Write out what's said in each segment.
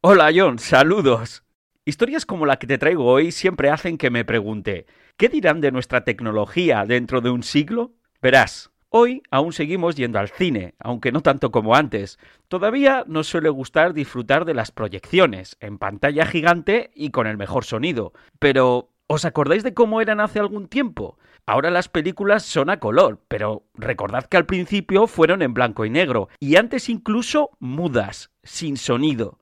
Hola John, saludos. Historias como la que te traigo hoy siempre hacen que me pregunte, ¿qué dirán de nuestra tecnología dentro de un siglo? Verás, Hoy aún seguimos yendo al cine, aunque no tanto como antes. Todavía nos suele gustar disfrutar de las proyecciones, en pantalla gigante y con el mejor sonido. Pero, ¿os acordáis de cómo eran hace algún tiempo? Ahora las películas son a color, pero recordad que al principio fueron en blanco y negro, y antes incluso mudas, sin sonido.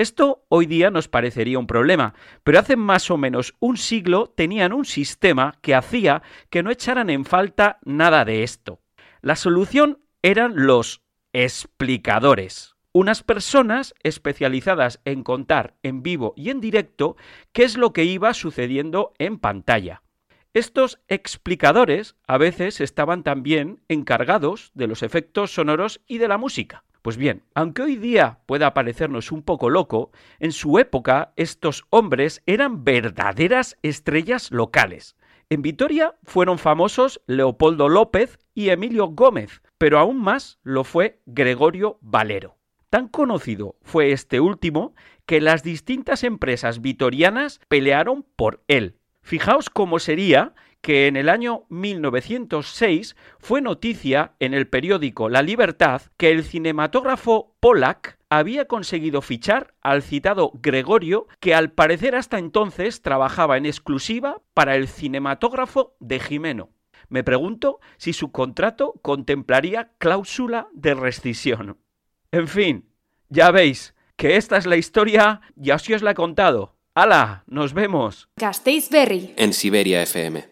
Esto hoy día nos parecería un problema, pero hace más o menos un siglo tenían un sistema que hacía que no echaran en falta nada de esto. La solución eran los explicadores, unas personas especializadas en contar en vivo y en directo qué es lo que iba sucediendo en pantalla. Estos explicadores a veces estaban también encargados de los efectos sonoros y de la música. Pues bien, aunque hoy día pueda parecernos un poco loco, en su época estos hombres eran verdaderas estrellas locales. En Vitoria fueron famosos Leopoldo López y Emilio Gómez, pero aún más lo fue Gregorio Valero. Tan conocido fue este último que las distintas empresas vitorianas pelearon por él. Fijaos cómo sería que en el año 1906 fue noticia en el periódico La Libertad que el cinematógrafo Pollack había conseguido fichar al citado Gregorio, que al parecer hasta entonces trabajaba en exclusiva para el cinematógrafo de Jimeno. Me pregunto si su contrato contemplaría cláusula de rescisión. En fin, ya veis que esta es la historia y así os la he contado. ¡Hala! ¡Nos vemos! Gasteiz Berry. En Siberia FM.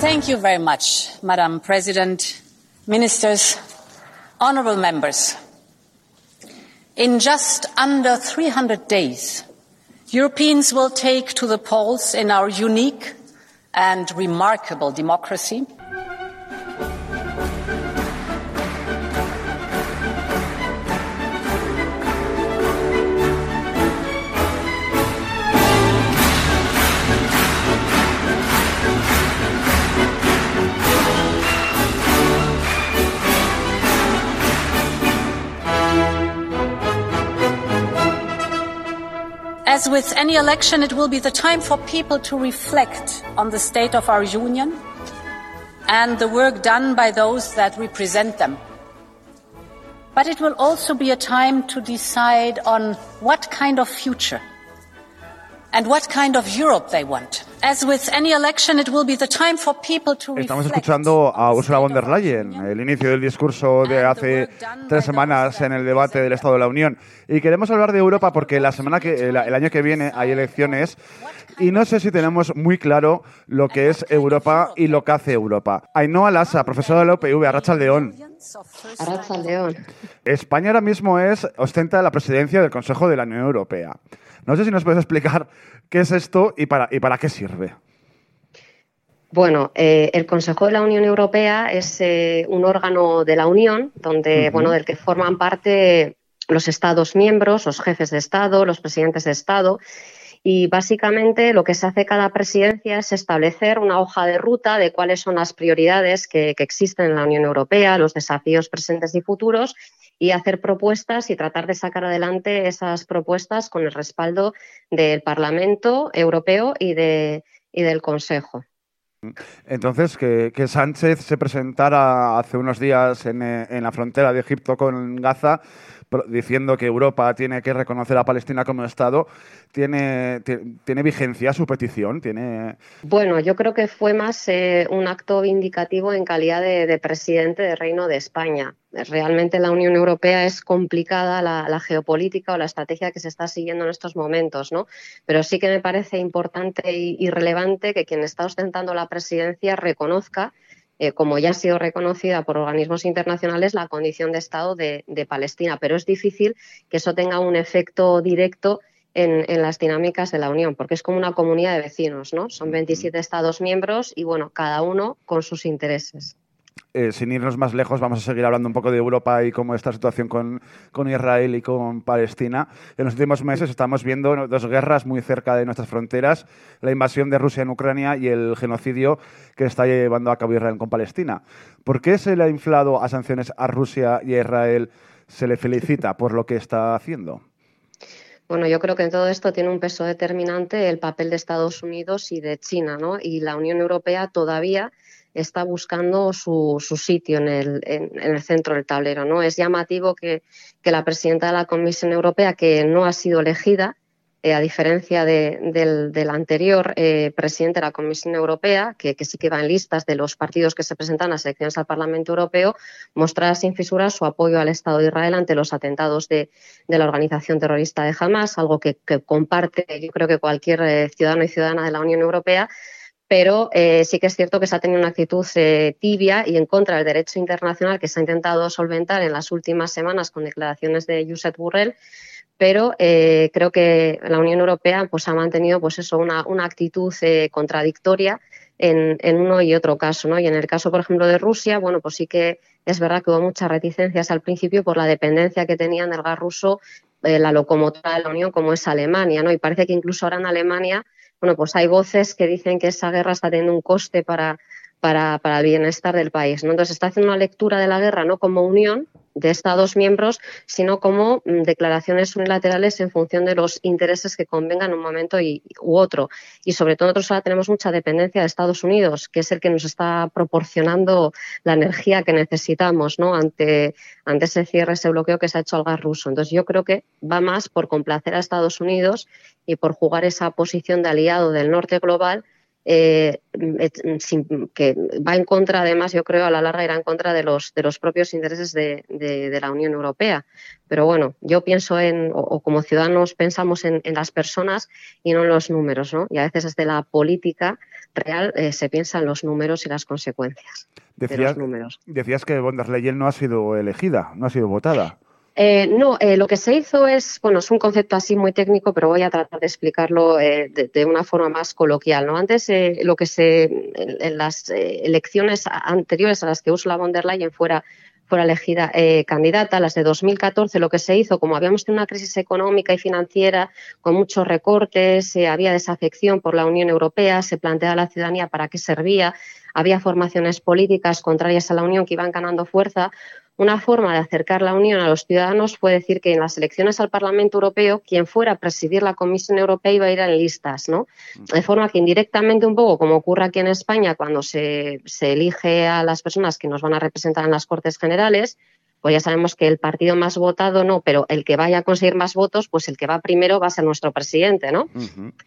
Thank you very much, Madam President, ministers, honourable members. In just under 300 days, Europeans will take to the polls in our unique and remarkable democracy. As with any election, it will be the time for people to reflect on the state of our union and the work done by those that represent them. But it will also be a time to decide on what kind of future and what kind of Europe they want. As with any election, it will be the time for people to Estamos escuchando a Ursula von der Leyen, el inicio del discurso de hace tres semanas en el debate del Estado de la Unión. Y queremos hablar de Europa porque la semana que, el, el año que viene hay elecciones y no sé si tenemos muy claro lo que es Europa y lo que hace Europa. Ainhoa Lassa, profesora de la UPV, Arracha León. Arracha León. España ahora mismo es, ostenta la presidencia del Consejo de la Unión Europea. No sé si nos puedes explicar qué es esto y para, y para qué sirve. Bueno, eh, el Consejo de la Unión Europea es eh, un órgano de la Unión donde, bueno, del que forman parte los Estados miembros, los jefes de Estado, los presidentes de Estado. Y básicamente lo que se hace cada presidencia es establecer una hoja de ruta de cuáles son las prioridades que, que existen en la Unión Europea, los desafíos presentes y futuros y hacer propuestas y tratar de sacar adelante esas propuestas con el respaldo del Parlamento Europeo y, de, y del Consejo. Entonces, que, que, Sánchez se presentara hace unos días en, en la frontera de Egipto con Gaza diciendo que Europa tiene que reconocer a Palestina como Estado, ¿tiene, tiene vigencia su petición? ¿Tiene... Bueno, yo creo que fue más eh, un acto vindicativo en calidad de, de, presidente del Reino de España. Realmente la Unión Europea es complicada la, geopolítica o la estrategia que se está siguiendo en estos momentos, ¿no? Pero sí que me parece importante y relevante que quien está ostentando la presidencia reconozca eh, como ya ha sido reconocida por organismos internacionales, la condición de Estado de, de Palestina. Pero es difícil que eso tenga un efecto directo en, en, las dinámicas de la Unión, porque es como una comunidad de vecinos, ¿no? Son 27 Estados miembros y, bueno, cada uno con sus intereses. Eh, sin irnos más lejos, vamos a seguir hablando un poco de Europa y cómo está la situación con, con Israel y con Palestina. En los últimos meses estamos viendo dos guerras muy cerca de nuestras fronteras, la invasión de Rusia en Ucrania y el genocidio que está llevando a cabo Israel con Palestina. ¿Por qué se le ha inflado a sanciones a Rusia y a Israel? Se le felicita por lo que está haciendo. Bueno, yo creo que en todo esto tiene un peso determinante el papel de Estados Unidos y de China, ¿no? Y la Unión Europea todavía está buscando su, sitio en el, en, el, centro del tablero, ¿no? Es llamativo que, que la presidenta de la Comisión Europea, que no ha sido elegida, eh, a diferencia del, anterior eh, presidente de la Comisión Europea, que, sí que va en listas de los partidos que se presentan a las elecciones al Parlamento Europeo, mostrará sin fisuras su apoyo al Estado de Israel ante los atentados de, la organización terrorista de Hamas, algo que, comparte yo creo que cualquier eh, ciudadano y ciudadana de la Unión Europea pero sí que es cierto que se ha tenido una actitud tibia y en contra del derecho internacional que se ha intentado solventar en las últimas semanas con declaraciones de Josep Burrell pero eh, creo que la Unión Europea pues, ha mantenido pues eso, una, actitud eh, contradictoria en, uno y otro caso. ¿no? Y en el caso, por ejemplo, de Rusia, bueno, pues sí que es verdad que hubo muchas reticencias al principio por la dependencia que tenían del gas ruso eh, la locomotora de la Unión, como es Alemania. ¿no? Y parece que incluso ahora en Alemania, bueno, pues hay voces que dicen que esa guerra está teniendo un coste para, para, para el bienestar del país. ¿no? Entonces está haciendo una lectura de la guerra no como unión, de Estados miembros, sino como mm, declaraciones unilaterales en función de los intereses que convengan en un momento y, u otro. Y sobre todo nosotros ahora tenemos mucha dependencia de Estados Unidos, que es el que nos está proporcionando la energía que necesitamos ¿no? ante, ante ese cierre, ese bloqueo que se ha hecho al gas ruso. Entonces yo creo que va más por complacer a Estados Unidos y por jugar esa posición de aliado del norte global eh, que va en contra, además, yo creo, a la larga irá en contra de los, de los propios intereses de, la Unión Europea. Pero bueno, yo pienso en, o, como ciudadanos pensamos en, las personas y no en los números, ¿no? Y a veces desde la política real eh, se piensa en los números y las consecuencias de los números. Decías que von der Leyen no ha sido elegida, no ha sido votada. Eh, no, eh, lo que se hizo es, bueno, es un concepto así muy técnico, pero voy a tratar de explicarlo eh, de, una forma más coloquial. Antes, lo que se, en, las elecciones anteriores a las que Ursula von der Leyen fuera, elegida candidata, las de 2014, lo que se hizo, como habíamos tenido una crisis económica y financiera con muchos recortes, había desafección por la Unión Europea, se planteaba la ciudadanía para qué servía, había formaciones políticas contrarias a la Unión que iban ganando fuerza una forma de acercar la Unión a los ciudadanos fue decir que en las elecciones al Parlamento Europeo, quien fuera a presidir la Comisión Europea iba a ir en listas, ¿no? De forma que indirectamente, un poco como ocurre aquí en España, cuando se, se elige a las personas que nos van a representar en las Cortes Generales, pues ya sabemos que el partido más votado no, pero el que vaya a conseguir más votos, pues el que va primero va a ser nuestro presidente, ¿no?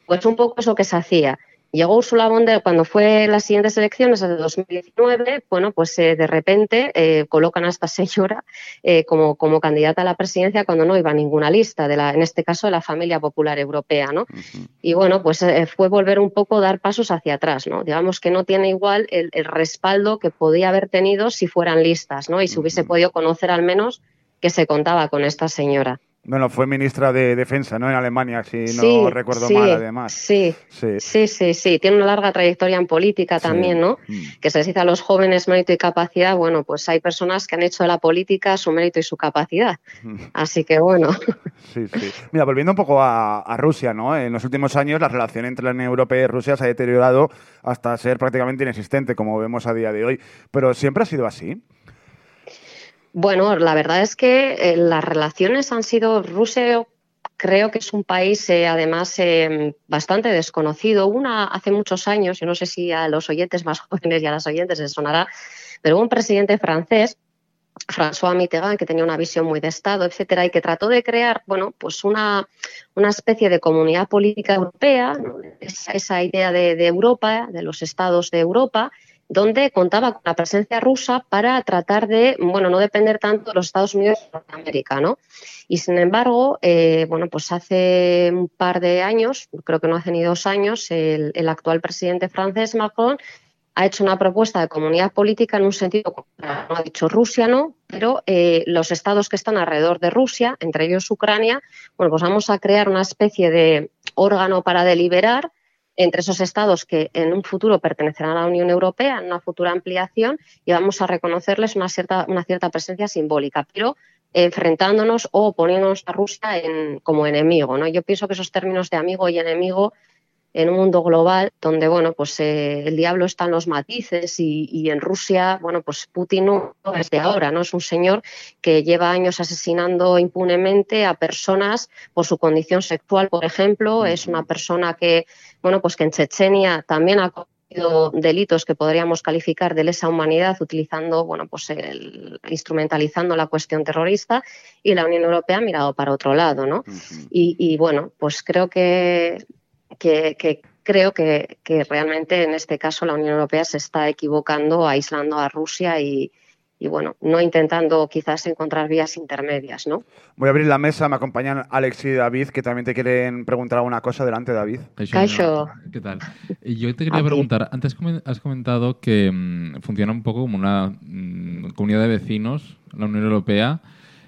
Pues un poco eso que se hacía. Llegó Ursula von der cuando fue las siguientes elecciones de 2019, bueno, pues eh, de repente eh, colocan a esta señora eh, como, como candidata a la presidencia cuando no iba a ninguna lista, de la, en este caso de la familia popular europea, ¿no? Y bueno, pues fue volver un poco dar pasos hacia atrás, ¿no? Digamos que no tiene igual el, respaldo que podía haber tenido si fueran listas, ¿no? Y se hubiese podido conocer al menos que se contaba con esta señora. Bueno, fue ministra de Defensa, ¿no? En Alemania, si no recuerdo mal, además. Sí, sí, sí, sí, Tiene una larga trayectoria en política también, ¿no? Mm. Que se dice a los jóvenes mérito y capacidad. Bueno, pues hay personas que han hecho de la política su mérito y su capacidad. Así que bueno. Sí, sí. Mira, volviendo un poco a, a, Rusia, ¿no? En los últimos años la relación entre la Unión Europea y Rusia se ha deteriorado hasta ser prácticamente inexistente, como vemos a día de hoy. Pero siempre ha sido así. Bueno, la verdad es que eh, las relaciones han sido Rusia creo que es un país eh, además eh, bastante desconocido. Una hace muchos años, yo no sé si a los oyentes más jóvenes y a las oyentes les sonará, pero hubo un presidente francés, François Mitterrand, que tenía una visión muy de Estado, etcétera, y que trató de crear, bueno, pues una, una especie de comunidad política europea, esa, idea de, de Europa, de los estados de Europa, donde contaba con la presencia rusa para tratar de, bueno, no depender tanto de los Estados Unidos y Norteamérica, ¿no? Y sin embargo, eh, bueno, pues hace un par de años, creo que no hace ni dos años, el, actual presidente francés Macron ha hecho una propuesta de comunidad política en un sentido, no ha dicho Rusia, no, pero eh, los estados que están alrededor de Rusia, entre ellos Ucrania, bueno, pues vamos a crear una especie de órgano para deliberar entre esos estados que en un futuro pertenecerán a la Unión Europea, en una futura ampliación, y vamos a reconocerles una cierta, una cierta presencia simbólica, pero enfrentándonos o poniéndonos a Rusia en, como enemigo. Yo pienso que esos términos de amigo y enemigo en un mundo global donde bueno pues eh, el diablo está en los matices y, en Rusia bueno pues Putin no es de ahora no es un señor que lleva años asesinando impunemente a personas por su condición sexual por ejemplo. Es una persona que bueno pues que en Chechenia también ha cometido delitos que podríamos calificar de lesa humanidad utilizando bueno pues el, instrumentalizando la cuestión terrorista y la Unión Europea ha mirado para otro lado no y, y bueno pues creo que que, creo que, realmente en este caso la Unión Europea se está equivocando, aislando a Rusia y, bueno, no intentando quizás encontrar vías intermedias, ¿no? Voy a abrir la mesa, me acompañan Alex y David, que también te quieren preguntar alguna cosa. Delante, David. ¿Qué tal? Yo te quería preguntar, antes has comentado que mm, funciona un poco como una mm, comunidad de vecinos, la Unión Europea.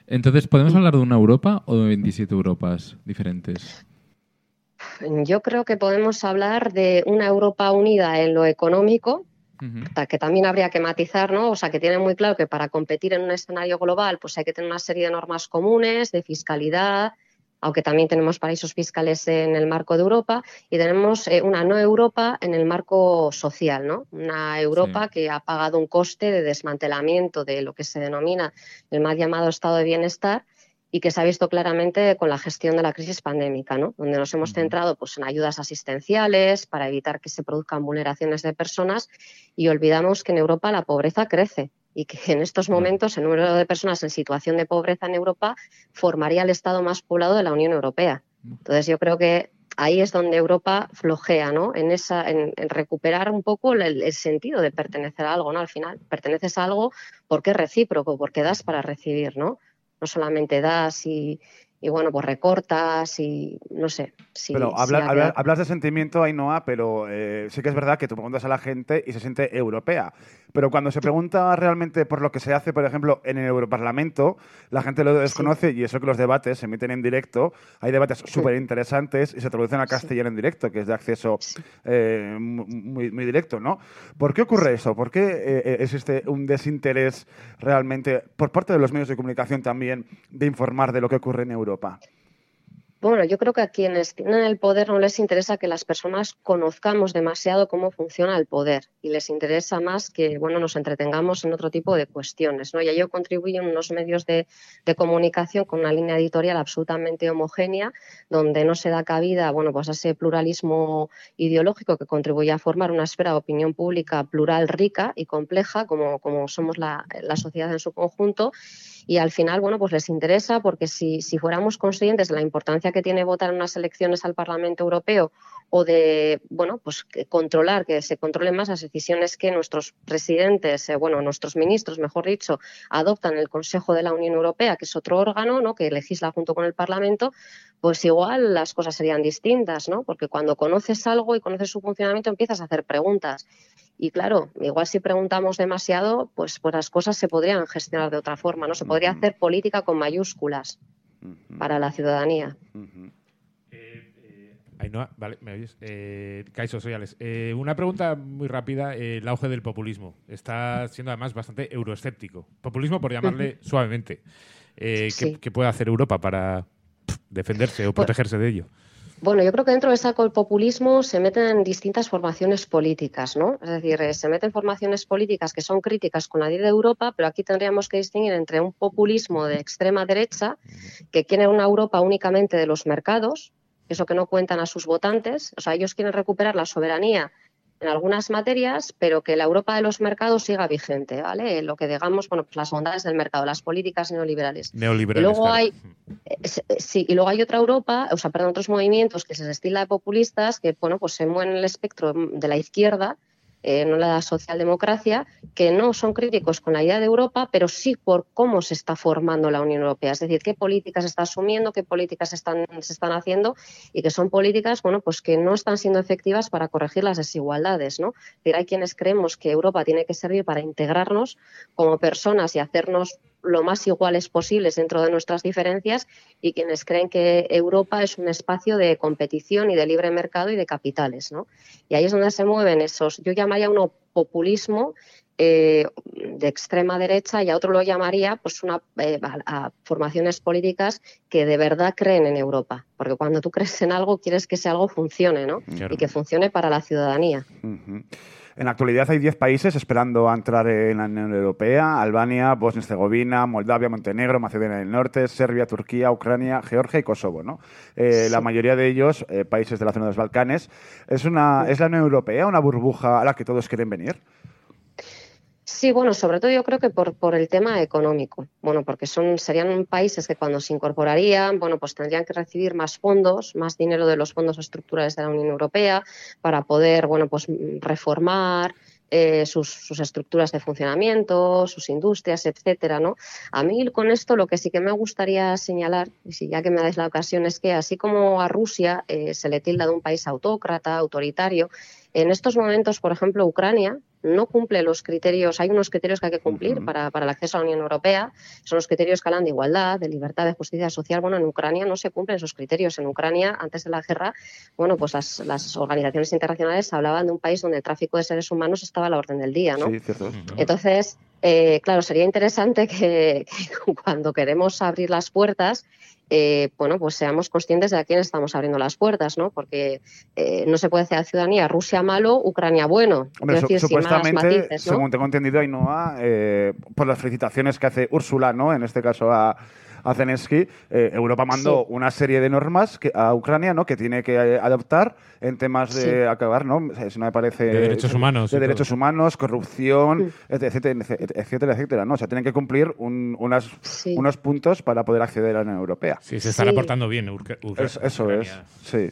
Entonces, ¿podemos hablar de una Europa o de 27 Europas diferentes? Yo creo que podemos hablar de una Europa unida en lo económico, que también habría que matizar, ¿no? O sea, que tiene muy claro que para competir en un escenario global, pues hay que tener una serie de normas comunes, de fiscalidad, aunque también tenemos paraísos fiscales en el marco de Europa, y tenemos eh, una no Europa en el marco social, ¿no? Una Europa que ha pagado un coste de desmantelamiento de lo que se denomina el mal llamado estado de bienestar y que se ha visto claramente con la gestión de la crisis pandémica, ¿no? donde nos hemos centrado pues, en ayudas asistenciales para evitar que se produzcan vulneraciones de personas y olvidamos que en Europa la pobreza crece y que en estos momentos el número de personas en situación de pobreza en Europa formaría el estado más poblado de la Unión Europea. Entonces yo creo que ahí es donde Europa flojea, ¿no? En esa, en, recuperar un poco el, el, sentido de pertenecer a algo, ¿no? Al final, perteneces a algo porque es recíproco, porque das para recibir, ¿no? No solamente das y, y bueno, pues recortas y no sé. pero hablas de sentimiento, Ainhoa, pero eh, sí que es verdad que tú preguntas a la gente y se siente europea. Pero cuando se pregunta realmente por lo que se hace, por ejemplo, en el Europarlamento, la gente lo desconoce y eso que los debates se emiten en directo. Hay debates súper interesantes y se traducen a castellano en directo, que es de acceso eh, muy, directo, ¿no? ¿Por qué ocurre eso? ¿Por qué eh, existe un desinterés realmente por parte de los medios de comunicación también de informar de lo que ocurre en Europa? Bueno, yo creo que a quienes tienen el poder no les interesa que las personas conozcamos demasiado cómo funciona el poder y les interesa más que bueno, nos entretengamos en otro tipo de cuestiones. ¿no? Ya yo contribuyo en unos medios de, comunicación con una línea editorial absolutamente homogénea, donde no se da cabida bueno, pues a ese pluralismo ideológico que contribuye a formar una esfera de opinión pública plural, rica y compleja, como, como somos la sociedad en su conjunto y al final, bueno, pues les interesa porque si, si fuéramos conscientes de la importancia que tiene votar en unas elecciones al Parlamento Europeo o de, bueno, pues controlar, que se controlen más las decisiones que nuestros presidentes, eh, bueno, nuestros ministros, mejor dicho, adoptan en el Consejo de la Unión Europea, que es otro órgano, ¿no?, que legisla junto con el Parlamento, pues igual las cosas serían distintas, ¿no? Porque cuando conoces algo y conoces su funcionamiento empiezas a hacer preguntas. Y claro, igual si preguntamos demasiado, pues, pues las cosas se podrían gestionar de otra forma, ¿no? Se podría hacer política con mayúsculas para la ciudadanía. Ainhoa, vale, me oyes. Eh, eh, una pregunta muy rápida. Eh, el auge del populismo está siendo además bastante euroescéptico. Populismo por llamarle suavemente. Eh, ¿qué, puede hacer Europa para defenderse o pues protegerse de ello? Bueno, yo creo que dentro de ese populismo se meten distintas formaciones políticas, ¿no? Es decir, se meten formaciones políticas que son críticas con la idea de Europa, pero aquí tendríamos que distinguir entre un populismo de extrema derecha que quiere una Europa únicamente de los mercados, eso que no cuentan a sus votantes. O sea, ellos quieren recuperar la soberanía en algunas materias, pero que la Europa de los mercados siga vigente, ¿vale? Lo que digamos, bueno, pues las bondades del mercado, las políticas neoliberales. Neoliberales. Y luego hay, sí, y luego hay otra Europa, o sea, perdón, otros movimientos que se destila de populistas que, bueno, pues se mueven en el espectro de la izquierda eh, no la socialdemocracia, que no son críticos con la idea de Europa, pero sí por cómo se está formando la Unión Europea, es decir, qué políticas está asumiendo, qué políticas están, se están haciendo y que son políticas, bueno, pues que no están siendo efectivas para corregir las desigualdades, ¿no? hay quienes creemos que Europa tiene que servir para integrarnos como personas y hacernos lo más iguales posibles dentro de nuestras diferencias y quienes creen que Europa es un espacio de competición y de libre mercado y de capitales. ¿no? Y ahí es donde se mueven esos, yo llamaría uno populismo eh, de extrema derecha y a otro lo llamaría pues una, eh, a, formaciones políticas que de verdad creen en Europa. Porque cuando tú crees en algo, quieres que ese algo funcione, ¿no? Y que funcione para la ciudadanía. En la actualidad hay 10 países esperando a entrar en la Unión Europea, Albania, Bosnia-Herzegovina, Moldavia, Montenegro, Macedonia del Norte, Serbia, Turquía, Ucrania, Georgia y Kosovo. ¿no? Eh, la mayoría de ellos, países de la zona de los Balcanes. ¿Es, una, ¿Es la Unión Europea una burbuja a la que todos quieren venir? Sí, bueno, sobre todo yo creo que por, por el tema económico. Bueno, porque son, serían países que cuando se incorporarían, bueno, pues tendrían que recibir más fondos, más dinero de los fondos estructurales de la Unión Europea para poder, bueno, pues reformar, eh, sus, estructuras de funcionamiento, sus industrias, etcétera, ¿no? A mí con esto lo que sí que me gustaría señalar, y si ya que me dais la ocasión, es que así como a Rusia eh, se le tilda de un país autócrata, autoritario, en estos momentos, por ejemplo, Ucrania no cumple los criterios, hay unos criterios que hay que cumplir para, el acceso a la Unión Europea, son los criterios que hablan de igualdad, de libertad, de justicia social. Bueno, en Ucrania no se cumplen esos criterios. En Ucrania, antes de la guerra, bueno, pues las, organizaciones internacionales hablaban de un país donde el tráfico de seres humanos estaba a la orden del día, ¿no? Sí, cierto. Entonces, eh, claro, sería interesante que, cuando queremos abrir las puertas, eh, bueno, pues seamos conscientes de a quién estamos abriendo las puertas, ¿no? Porque eh, no se puede decir a ciudadanía Rusia malo, Ucrania bueno. Hombre, supuestamente, según tengo entendido, Ainhoa, eh, por las felicitaciones que hace Úrsula, ¿no? En este caso a Zelensky, eh, Europa mandó una serie de normas que, a Ucrania ¿no? que tiene que eh, adoptar en temas de acabar, ¿no? Si no me parece. De derechos humanos. De derechos humanos, corrupción, etcétera, etcétera, etcétera, ¿no? O sea, tienen que cumplir unas, unos puntos para poder acceder a la Unión Europea. Sí, se están aportando bien. eso es, sí.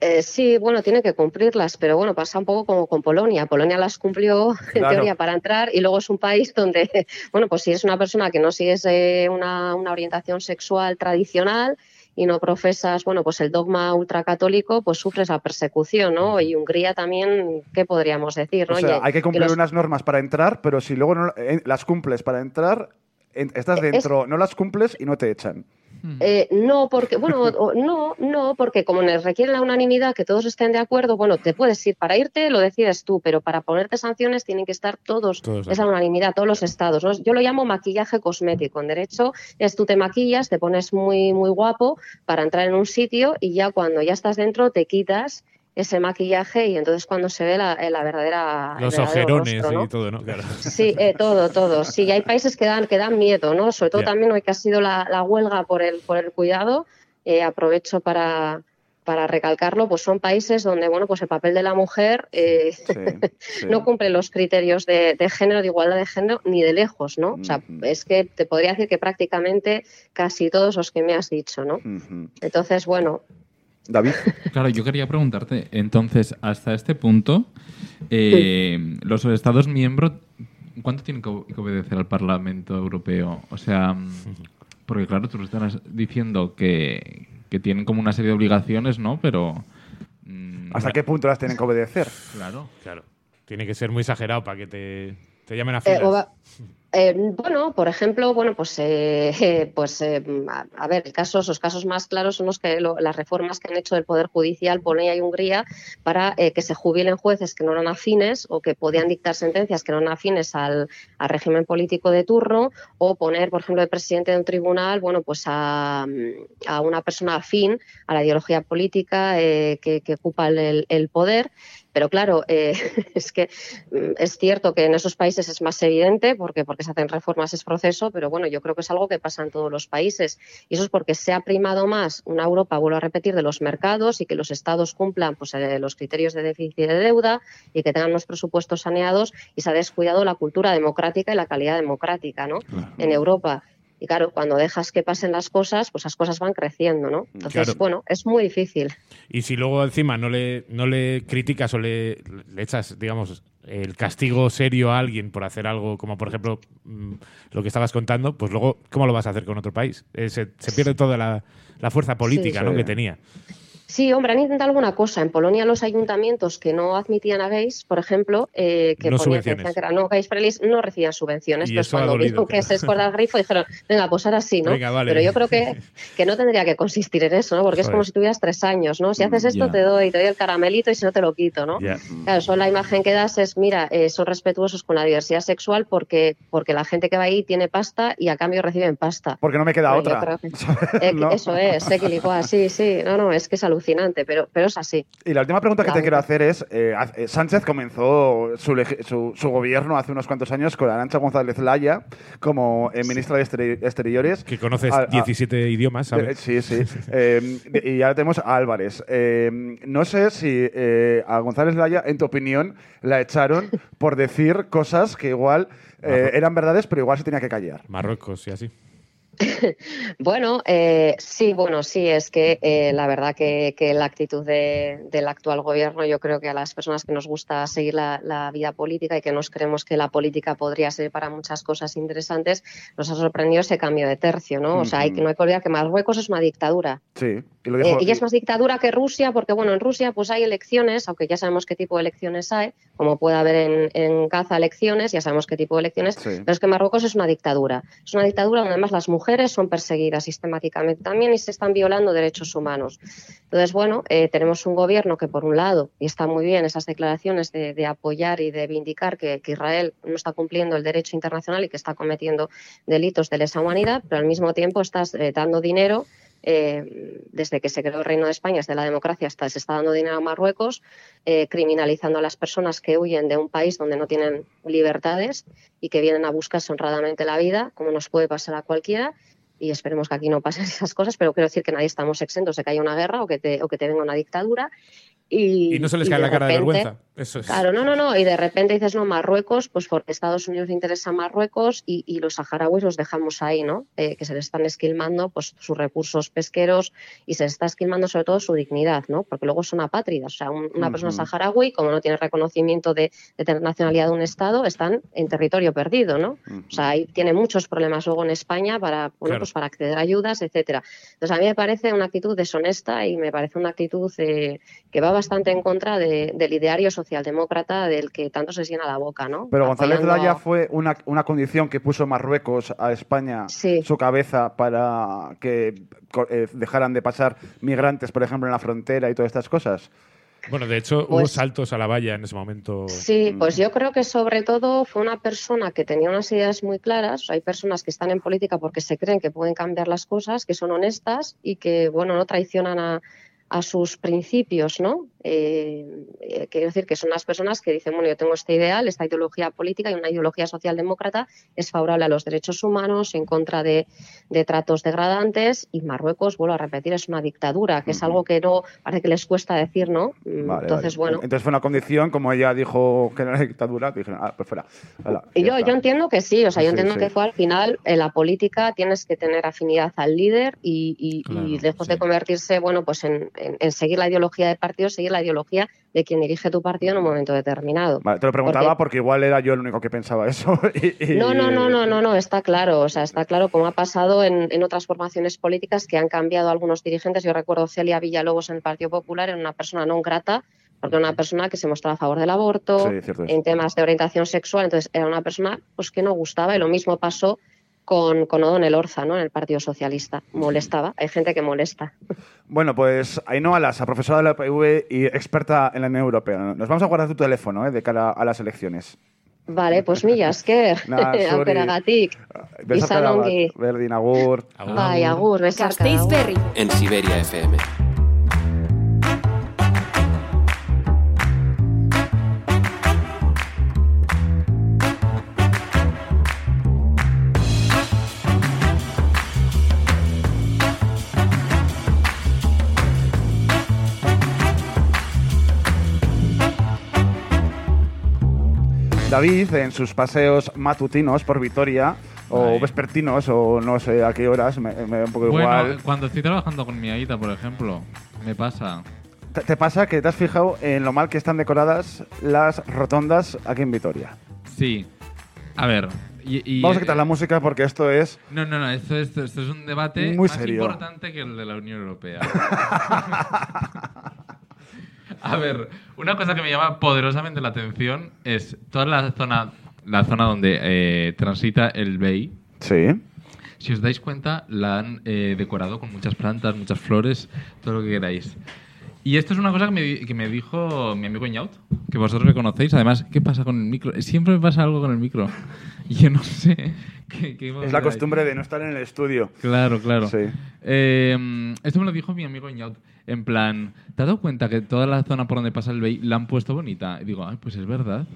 Eh, sí, bueno, tiene que cumplirlas, pero bueno, pasa un poco como con Polonia. Polonia las cumplió en teoría para entrar y luego es un país donde, bueno, pues si es una persona que no sigues eh, una, orientación sexual tradicional y no profesas, bueno, pues el dogma ultracatólico, pues sufres la persecución, ¿no? Y Hungría también, ¿qué podríamos decir? ¿no? O sea, hay que cumplir unas normas para entrar, pero si luego no eh, las cumples para entrar, estás dentro, no las cumples y no te echan. Eh, no, porque, bueno, no, no, porque como requiere la unanimidad, que todos estén de acuerdo, bueno, te puedes ir para irte, lo decides tú, pero para ponerte sanciones tienen que estar todos, esa unanimidad, todos los estados. Yo lo llamo maquillaje cosmético. En derecho es tú te maquillas, te pones muy, muy guapo para entrar en un sitio y ya cuando ya estás dentro te quitas ese maquillaje y entonces cuando se ve la, la verdadera los ojerones y todo no sí eh, todo todo. Sí hay países que dan que dan miedo no sobre todo también hoy que ha sido la, la, huelga por el por el cuidado eh, aprovecho para para recalcarlo, pues son países donde bueno, pues el papel de la mujer eh, no cumple los criterios de, género, de igualdad de género, ni de lejos, ¿no? O sea, es que te podría decir que prácticamente casi todos los que me has dicho, ¿no? Entonces, bueno, David. Claro, yo quería preguntarte, entonces, hasta este punto, eh, los Estados miembros, ¿cuánto tienen que obedecer al Parlamento Europeo? O sea, porque claro, tú estás diciendo que, tienen como una serie de obligaciones, ¿no? Pero... Mm, ¿Hasta qué punto las tienen que obedecer? Claro. Claro. Tiene que ser muy exagerado para que te, te llamen a eh, filas. Eh, bueno, por ejemplo, bueno, pues, eh, pues a, ver, casos, los casos más claros son los que las reformas que han hecho del Poder Judicial Polonia y Hungría para que se jubilen jueces que no eran afines o que podían dictar sentencias que no eran afines al, régimen político de turno o poner, por ejemplo, el presidente de un tribunal, bueno, pues a, una persona afín a la ideología política que, ocupa el poder. Pero claro, eh, es que mm, es cierto que en esos países es más evidente porque, porque se hacen reformas es proceso, pero bueno, yo creo que es algo que pasa en todos los países. Y eso es porque se ha primado más una Europa, vuelvo a repetir, de los mercados y que los estados cumplan pues, eh, los criterios de déficit y de deuda y que tengan los presupuestos saneados y se ha descuidado la cultura democrática y la calidad democrática ¿no? en Europa. Y claro, cuando dejas que pasen las cosas, pues las cosas van creciendo, ¿no? Entonces, bueno, es muy difícil. Y si luego encima no le, no le criticas o le, echas, digamos, el castigo serio a alguien por hacer algo como, por ejemplo, mm, lo que estabas contando, pues luego, ¿cómo lo vas a hacer con otro país? Eh, se, pierde toda la, fuerza política ¿no? que tenía. Sí, hombre, han intentado alguna cosa. En Polonia los ayuntamientos que no admitían a gays, por ejemplo, eh, que No ponían que que eran no gays no recibían subvenciones. Y eso ha cuando dolido, vieron que se escuela el grifo, dijeron, venga, pues ahora sí, ¿no? Venga, vale. Pero yo creo que, que no tendría que consistir en eso, ¿no? Porque es como si tuvieras tres años, ¿no? Si haces esto, ya. te doy, te doy el caramelito y si no, te lo quito, ¿no? Ya. Claro, eso la imagen que das es, mira, eh, son respetuosos con la diversidad sexual porque, porque la gente que va ahí tiene pasta y a cambio reciben pasta. Porque no me queda Bueno, yo otra. que- Eh, ¿No? Eso es, equiligual, sí, sí, no, no, es que es alucinante, pero, pero es así. Y la última pregunta que te quiero hacer es, eh, eh, Sánchez comenzó su, su, su gobierno hace unos cuantos años con Arancha González Laya como eh, ministra de Exteri- Exteriores. Que conoces A- a- 17 idiomas, Eh, ¿sabes? Sí, sí. Eh, y ahora tenemos a Álvarez. Eh, no sé si eh, a González Laya, en tu opinión, la echaron por decir cosas que igual eh, eran verdades, pero igual se tenía que callar. Marruecos y así. Bueno, eh, sí, bueno, sí, es que eh, la verdad que, que la actitud de- del actual gobierno, yo creo que a las personas que nos gusta seguir la, la vida política y que nos creemos que la política podría ser para muchas cosas interesantes, nos ha sorprendido ese cambio de tercio, ¿no? O sea, hay que, no hay que olvidar que Marruecos es una dictadura. Sí. Y lo Eh, y es más dictadura que Rusia, porque bueno, en Rusia pues hay elecciones, aunque ya sabemos qué tipo de elecciones hay, como puede haber en, en Gaza elecciones, ya sabemos qué tipo de elecciones, Sí. pero es que Marruecos es una dictadura. Es una dictadura donde además las mujeres son perseguidas sistemáticamente también y se están violando derechos humanos. Entonces, bueno, eh, tenemos un gobierno que por un lado, y está muy bien esas declaraciones de, apoyar y de vindicar que, que Israel no está cumpliendo el derecho internacional y que está cometiendo delitos de lesa humanidad, pero al mismo tiempo estás eh, dando dinero eh, desde que se creó el Reino de España, desde la democracia, hasta se está dando dinero a Marruecos, eh, criminalizando a las personas que huyen de un país donde no tienen libertades y que vienen a buscarse honradamente la vida, como nos puede pasar a cualquiera. Y esperemos que aquí no pasen esas cosas, pero quiero decir que nadie estamos exentos de que haya una guerra o que te, o que te venga una dictadura. Y, Y no se les cae la cara de vergüenza. Eso es. Claro, no, no, no. Y de repente dices, no, Marruecos, pues porque Estados Unidos le interesa Marruecos y, y los saharauis los dejamos ahí, ¿no? Eh, que se les están esquilmando pues, sus recursos pesqueros y se les está esquilmando sobre todo su dignidad, ¿no? Porque luego son apátridas. O sea, un- una persona Ujú. saharaui, como no tiene reconocimiento de, de tener nacionalidad de un Estado, están en territorio perdido, ¿no? O sea, ahí tiene muchos problemas luego en España para, bueno, Claro. pues para acceder a ayudas, etcétera. Entonces, a mí me parece una actitud deshonesta y me parece una actitud eh, que va bastante en contra de- del ideario socialdemócrata del que tanto se llena la boca, ¿no? Pero González Apoyando Laya a- fue una, una condición que puso Marruecos a España Sí. su cabeza para que eh, dejaran de pasar migrantes, por ejemplo, en la frontera y todas estas cosas. Bueno, de hecho, hubo Pues- saltos a la valla en ese momento. Sí, pues yo creo que sobre todo fue una persona que tenía unas ideas muy claras. Hay personas que están en política porque se creen que pueden cambiar las cosas, que son honestas y que, bueno, no traicionan a, a sus principios, ¿no? Eh, eh, quiero decir que son las personas que dicen, bueno, yo tengo este ideal, esta ideología política y una ideología socialdemócrata es favorable a los derechos humanos, en contra de, de tratos degradantes y Marruecos, vuelvo a repetir, es una dictadura, que es algo que no parece que les cuesta decir, ¿no? Mm, Vale, Entonces, vale. bueno. Entonces fue una condición, como ella dijo que era una dictadura, dijeron, ah, pues fuera. Hala, Y ya yo, está. yo entiendo que sí, o sea, yo Sí, entiendo sí. que fue al final en la política tienes que tener afinidad al líder y, y- y lejos sí. de convertirse, bueno, pues en, en- en seguir la ideología del partido, seguir la ideología de quien dirige tu partido en un momento determinado. Vale, te lo preguntaba Porque- porque igual era yo el único que pensaba eso. y- y- No, no, no, no, no, no, está claro, o sea, está claro como ha pasado en, en otras formaciones políticas que han cambiado algunos dirigentes. Yo recuerdo Celia Villalobos en el Partido Popular, era una persona no grata, porque era una persona que se mostraba a favor del aborto, Sí, en temas de orientación sexual, entonces era una persona pues que no gustaba y lo mismo pasó con, con O'Donnell Orza, ¿no? En el Partido Socialista. Molestaba, hay gente que molesta. Bueno, pues Ainhoa Lasa, profesora de la UPV y experta en la Unión Europea. Nos vamos a guardar tu teléfono eh, de cara a las elecciones. Vale, pues mila esker, aukeragatik. Izan ongi. Berdin, agur. Agur. Bai, agur, besarka. Gasteiz Berri. en Siberia FM. David, en sus paseos matutinos por Vitoria, o Ay. vespertinos, o no sé a qué horas, me, me da un poco Bueno, igual. cuando estoy trabajando con mi Aita, por ejemplo, me pasa. ¿Te, te pasa que te has fijado en lo mal que están decoradas las rotondas aquí en Vitoria? Sí. A ver, Y- y- Vamos a quitar la música porque esto es... No, no, no, esto, esto- esto es un debate Muy más serio. importante que el de la Unión Europea. a ver, una cosa que me llama poderosamente la atención es toda la zona, la zona donde eh, transita el BEI. Sí. Si os dais cuenta, la han eh, decorado con muchas plantas, muchas flores, todo lo que queráis. Y esto es una cosa que me, que me dijo mi amigo Ñaut, que vosotros le conocéis. Además, ¿qué pasa con el micro? Siempre me pasa algo con el micro. Y yo no sé. qué- qué Es la hay. costumbre de no estar en el estudio. Claro, claro. Sí. Eh, esto me lo dijo mi amigo Ñaut. En plan, ¿te has dado cuenta que toda la zona por donde pasa el BEI la han puesto bonita? Y digo, ay, pues es verdad.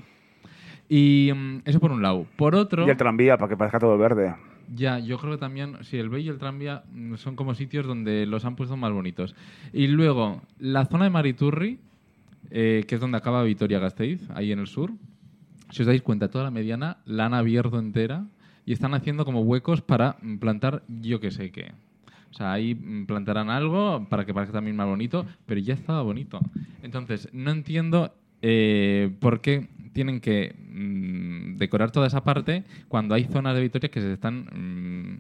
Y mm, eso por un lado. Por otro, Y el tranvía, para que parezca todo verde. Ya, yo creo que también, sí, el BEI y el tranvía mm, son como sitios donde los han puesto más bonitos. Y luego, la zona de Mariturri, eh, que es donde acaba Vitoria-Gasteiz, ahí en el sur. Si os dais cuenta, toda la mediana la han abierto entera y están haciendo como huecos para mm, plantar yo que sé qué. O sea, ahí mm, plantarán algo para que parezca también más bonito, pero ya estaba bonito. Entonces, no entiendo eh, por qué tienen que mm, decorar toda esa parte cuando hay zonas de Vitoria que se están, mm,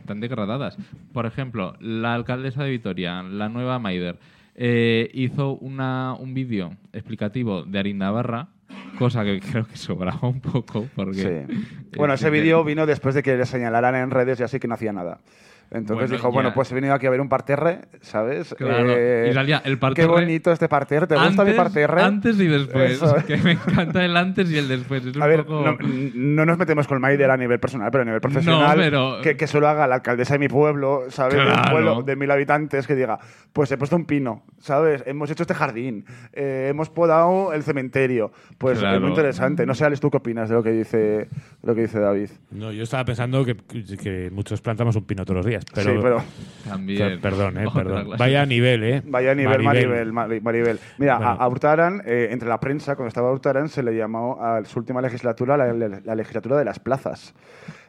están degradadas. Por ejemplo, la alcaldesa de Vitoria, la nueva Maider, eh, hizo una, un vídeo explicativo de Arindabarra, cosa que creo que sobraba un poco porque... Sí. Bueno, ese vídeo vino después de que le señalaran en redes y así que no hacía nada. Entonces Bueno, dijo, bueno, pues he venido aquí a ver un parterre, ¿sabes? Claro. Eh, Y salía el Qué bonito este parterre. ¿Te gusta mi parterre? Antes y después. Eso. Que me encanta el antes y el después. Es un A ver, poco... no, no nos metemos con Maider a nivel personal, pero a nivel profesional, pero- que, que eso lo haga la alcaldesa de mi pueblo, ¿sabes? De un Claro. pueblo de mil habitantes, que diga, pues he puesto un pino, ¿sabes? Hemos hecho este jardín, eh, hemos podado el cementerio. Pues es Claro. muy interesante. No sé, Alex, ¿tú qué opinas de lo que dice, lo que dice David? No, yo estaba pensando que, que muchos plantamos un pino todos los días. Pero, sí, pero También. per- perdón, eh, perdón. Vaya nivel, ¿eh? vaya nivel, Maribel. Maribel. Mari- Maribel. Mira, Bueno. a, Hurtaran, eh, entre la prensa, cuando estaba Hurtaran, se le llamó a su última legislatura la, la legislatura de las plazas.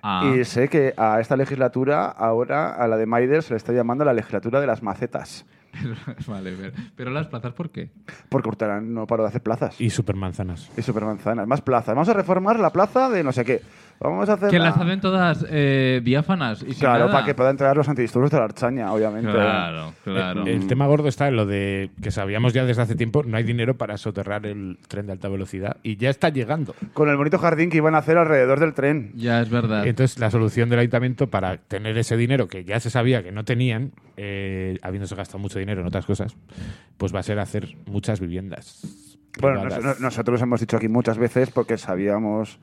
Ah, Y sé que a esta legislatura, ahora, a la de Maider, se le está llamando la legislatura de las macetas. vale, pero, pero las plazas, ¿por qué? Porque Hurtaran no paró de hacer plazas. Y supermanzanas. Y supermanzanas. Más plazas. Vamos a reformar la plaza de no sé qué. Vamos a hacer. Que las hacen todas eh, diáfanas y Claro, para que puedan entrar los antidisturbios de la Archaña, obviamente. Claro, claro. El, el tema gordo está en lo de que sabíamos ya desde hace tiempo, no hay dinero para soterrar el tren de alta velocidad y ya está llegando. Con el bonito jardín que iban a hacer alrededor del tren. Ya es verdad. Entonces, la solución del ayuntamiento para tener ese dinero que ya se sabía que no tenían, eh, habiéndose gastado mucho dinero en otras cosas, pues va a ser hacer muchas viviendas. Bueno, nos- nosotros hemos dicho aquí muchas veces porque sabíamos.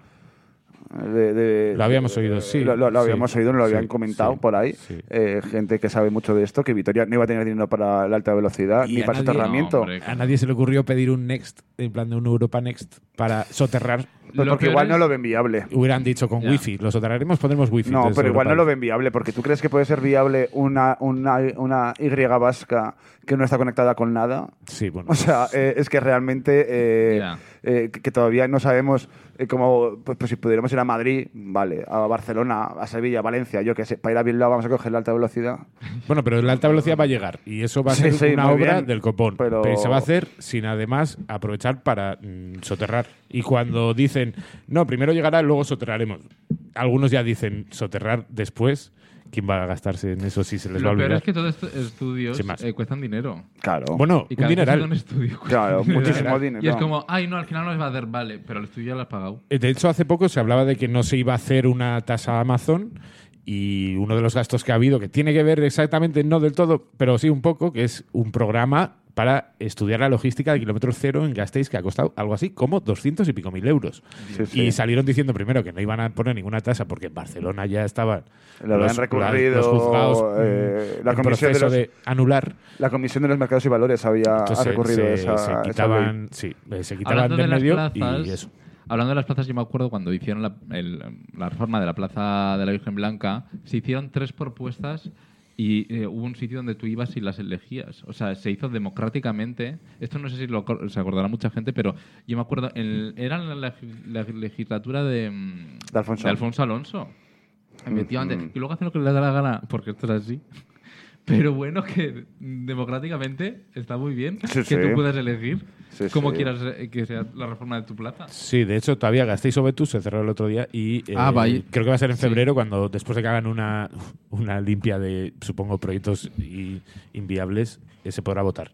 De- de- Lo habíamos oído, sí, Lo, lo- lo sí, habíamos oído, nos lo sí, habían comentado sí, por ahí. sí. eh, gente que sabe mucho de esto, que Vitoria no iba a tener dinero para la alta velocidad ni para nadie- soterramiento. No, hombre. A nadie se le ocurrió pedir un Next, en plan de un Europa Next, para soterrar. Pues Lo porque igual es- no lo ven viable. Hubieran dicho con Ya. wifi, lo soterraremos, pondremos wifi. No, pero igual no lo ven viable, porque tú crees que puede ser viable una, una, una Y vasca que no está conectada con nada. Sí, bueno. O sea, eh, es que realmente eh, eh, que, todavía no sabemos eh, cómo, pues, pues si pudiéramos ir a Madrid, vale, a Barcelona, a Sevilla, a Valencia, yo que sé, para ir a Bilbao vamos a coger la alta velocidad. Bueno, pero la alta velocidad va a llegar y eso va a Sí, ser sí, una obra bien, del copón. pero- Pero... se va a hacer sin además aprovechar para mm, soterrar. Y cuando dicen, no, primero llegará, luego soterraremos. Algunos ya dicen soterrar después. ¿Quién va a gastarse en eso si se les va a Lo peor olvidar? es que todos estos estudios eh, cuestan dinero. Claro. Bueno, Y un cada dineral. un estudio Claro, un dineral. muchísimo dinero. Y es como, ay, no, al final no les va a hacer, vale, pero el estudio ya lo has pagado. Eh, De hecho, hace poco se hablaba de que no se iba a hacer una tasa Amazon y uno de los gastos que ha habido, que tiene que ver exactamente, no del todo, pero sí un poco, que es un programa para estudiar la logística de kilómetro cero en Gasteiz, que ha costado algo así como 200 y pico mil euros. Sí, sí. Y salieron diciendo primero que no iban a poner ninguna tasa porque en Barcelona ya estaban Lo los, recurrido, los juzgados eh, mm, la en comisión de proceso los- de, anular. La Comisión de los Mercados y Valores había ha Entonces, recurrido se, esa, se esa quitaban, sí, eh, se quitaban Hablando de del las medio plazas, y eso. hablando de las plazas, yo me acuerdo cuando hicieron la, el- la reforma de la Plaza de la Virgen Blanca, se hicieron tres propuestas y eh, hubo un sitio donde tú ibas y las elegías. O sea, se hizo democráticamente. Esto no sé si lo, se acordará mucha gente, pero yo me acuerdo, en- era la, legi- la legislatura de, mm, De Alfonso. Alonso. Efectivamente. Mm. Y luego hacen lo que les da la gana, porque esto es así. Pero bueno, que democráticamente está muy bien Sí, que sí. tú puedas elegir Sí, cómo sí. quieras eh, que sea la reforma de tu plaza. Sí, de hecho, todavía Gasteiz Obetus se cerró el otro día y eh, Ah, vaya. creo que va a ser en Sí. febrero cuando después de que hagan una, una limpia de, supongo, proyectos i- inviables, eh, se podrá votar.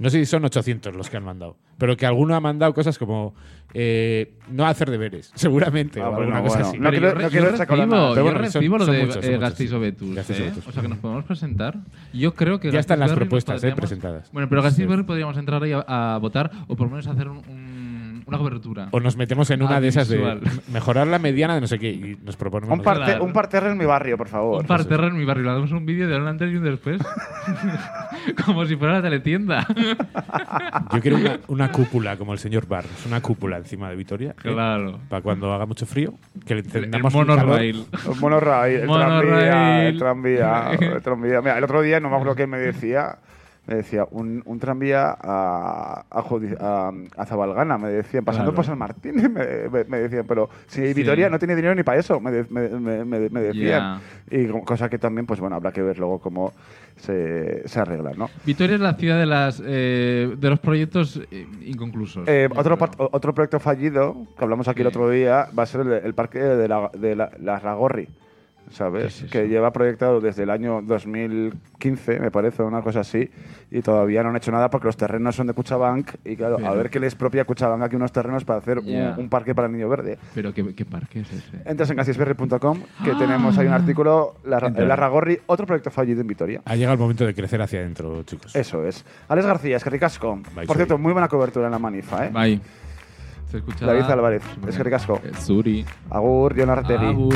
No sé si son 800 los que han mandado, pero que alguno ha mandado cosas como eh, no hacer deberes, seguramente, Ah, o bueno, alguna cosa bueno. así. No quiero- no yo quiero nada, pero bueno, son- lo son de muchos, eh, Gasteiz. Obetus, ¿eh? O sea, que nos podemos presentar. Yo creo que Ya están las propuestas, eh, presentadas. Bueno, pero Gasteiz Sí. Podríamos entrar ahí a, a votar o por lo menos hacer un- un- una cobertura. O nos metemos en una de esas de mejorar la mediana de no sé qué y nos proponemos. Un, parte, un parterre en mi barrio, por favor. Un parterre en mi barrio. Le damos un vídeo de un antes y un después. Como si fuera la teletienda. Yo quiero una, una cúpula como el señor Barros, una cúpula encima de Vitoria. ¿eh? claro. Para cuando haga mucho frío, que le El encendamos un monorail. El monorail, el tranvía, el tranvía, el tranvía. Mira, el otro día, no me acuerdo qué me decía, me decía, un, un tranvía a, a, a, a Zabalgana, me decían, pasando Claro. por San Martín, me, me- me decían, pero si Vitoria no tiene dinero ni para eso, me, de- me, decían. Y como- cosa que también, pues bueno, habrá que ver luego cómo se, se arregla, ¿no? Vitoria es la ciudad de las eh, de los proyectos eh, inconclusos. Eh, otro, otro proyecto fallido, que hablamos aquí el otro día, va a ser el, el parque de la, de la, la Ragorri, ¿sabes? ¿Qué es que lleva proyectado desde el año 2015, me parece, una cosa así, y todavía no han hecho nada porque los terrenos son de Cuchabank, y claro, a Pero- ver qué les propia Cuchabank aquí unos terrenos para hacer un- Ya. un, parque para el niño verde. Pero ¿qué, qué parque es ese? Entras en gasisberry.com, que tenemos ahí un artículo, la, Ragorri, otro proyecto fallido en Vitoria. Ha llegado el momento de crecer hacia adentro, chicos. Eso es. Alex García, es que ricasco. Bye, Por cierto, muy buena cobertura en la manifa, ¿eh? Bye. Se. David Álvarez, es que ricasco. Eh, Suri. Agur, Jon Arretegi. Agur.